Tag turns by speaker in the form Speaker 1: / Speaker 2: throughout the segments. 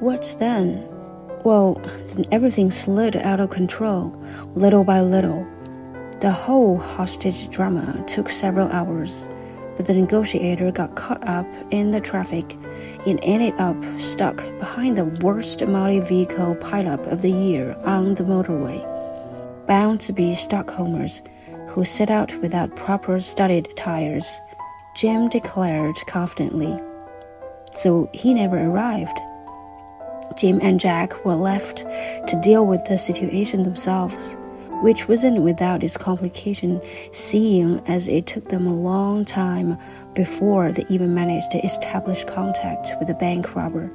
Speaker 1: What then? Well, then everything slid out of control, little by little. The whole hostage drama took several hours, but the negotiator got caught up in the traffic and ended up stuck behind the worst multi vehicle pileup of the year on the motorway. Bound to be Stockholmers who set out without proper studded tires, Jim declared confidently. So he never arrived. Jim and Jack were left to deal with the situation themselves, which wasn't without its complication, seeing as it took them a long time before they even managed to establish contact with the bank robber,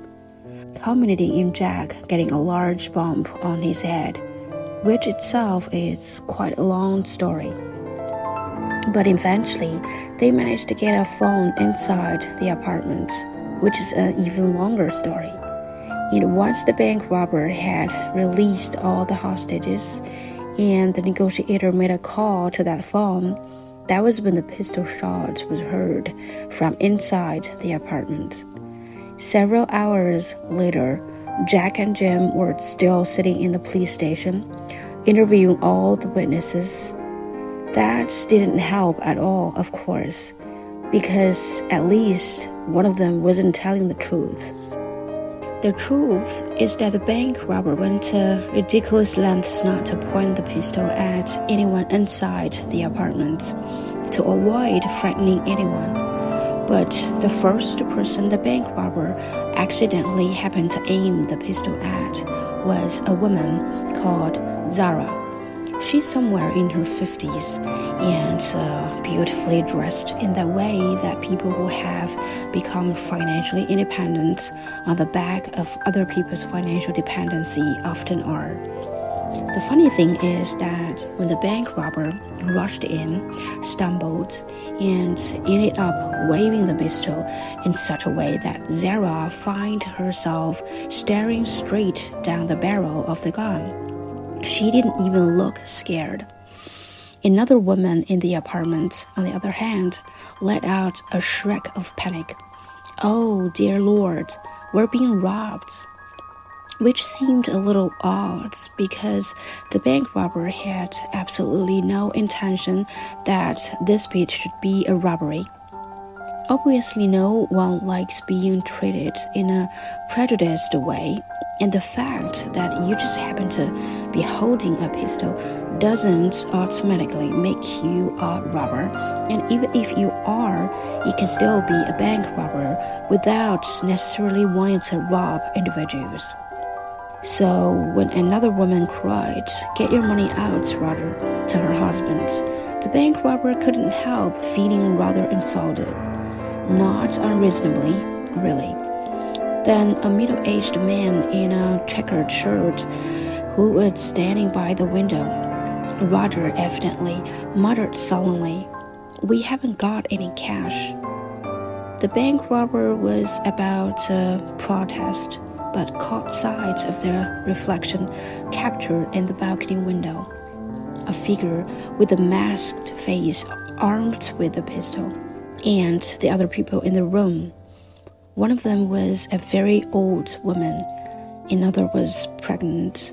Speaker 1: culminating in Jack getting a large bump on his head, which itself is quite a long story. But eventually, they managed to get a phone inside the apartment, which is an even longer story. And once the bank robber had released all the hostages and the negotiator made a call to that phone, that was when the pistol shots was heard from inside the apartment. Several hours later, Jack and Jim were still sitting in the police station, interviewing all the witnesses. That didn't help at all, of course, because at least one of them wasn't telling the truth. The truth is that the bank robber went to ridiculous lengths not to point the pistol at anyone inside the apartment to avoid frightening anyone. But the first person the bank robber accidentally happened to aim the pistol at was a woman called Zara. She's somewhere in her 50s and uh, beautifully dressed in the way that people who have become financially independent on the back of other people's financial dependency often are. The funny thing is that when the bank robber rushed in, stumbled, and ended up waving the pistol in such a way that Zara found herself staring straight down the barrel of the gun. She didn't even look scared. Another woman in the apartment, on the other hand, let out a shriek of panic. Oh, dear Lord, we're being robbed. Which seemed a little odd because the bank robber had absolutely no intention that this bit should be a robbery. Obviously, no one likes being treated in a prejudiced way, and the fact that you just happen to be holding a pistol doesn't automatically make you a robber. And even if you are, you can still be a bank robber without necessarily wanting to rob individuals. So when another woman cried, Get your money out, rather, to her husband, the bank robber couldn't help feeling rather insulted. Not unreasonably, really. Then a middle aged man in a checkered shirt who was standing by the window. Roger evidently muttered sullenly, We haven't got any cash. The bank robber was about to protest, but caught sight of their reflection captured in the balcony window. A figure with a masked face armed with a pistol, and the other people in the room one of them was a very old woman, another was pregnant.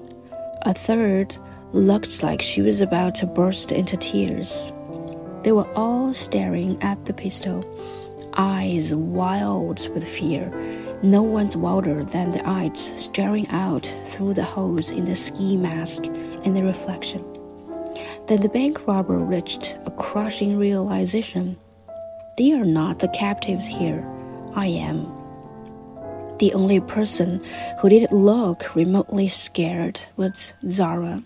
Speaker 1: A third looked like she was about to burst into tears. They were all staring at the pistol, eyes wild with fear. No one's wilder than the eyes staring out through the holes in the ski mask and the reflection. Then the bank robber reached a crushing realization. They are not the captives here. I am. The only person who didn't look remotely scared was Zara.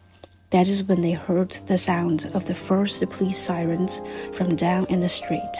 Speaker 1: That is when they heard the sound of the first police sirens from down in the street.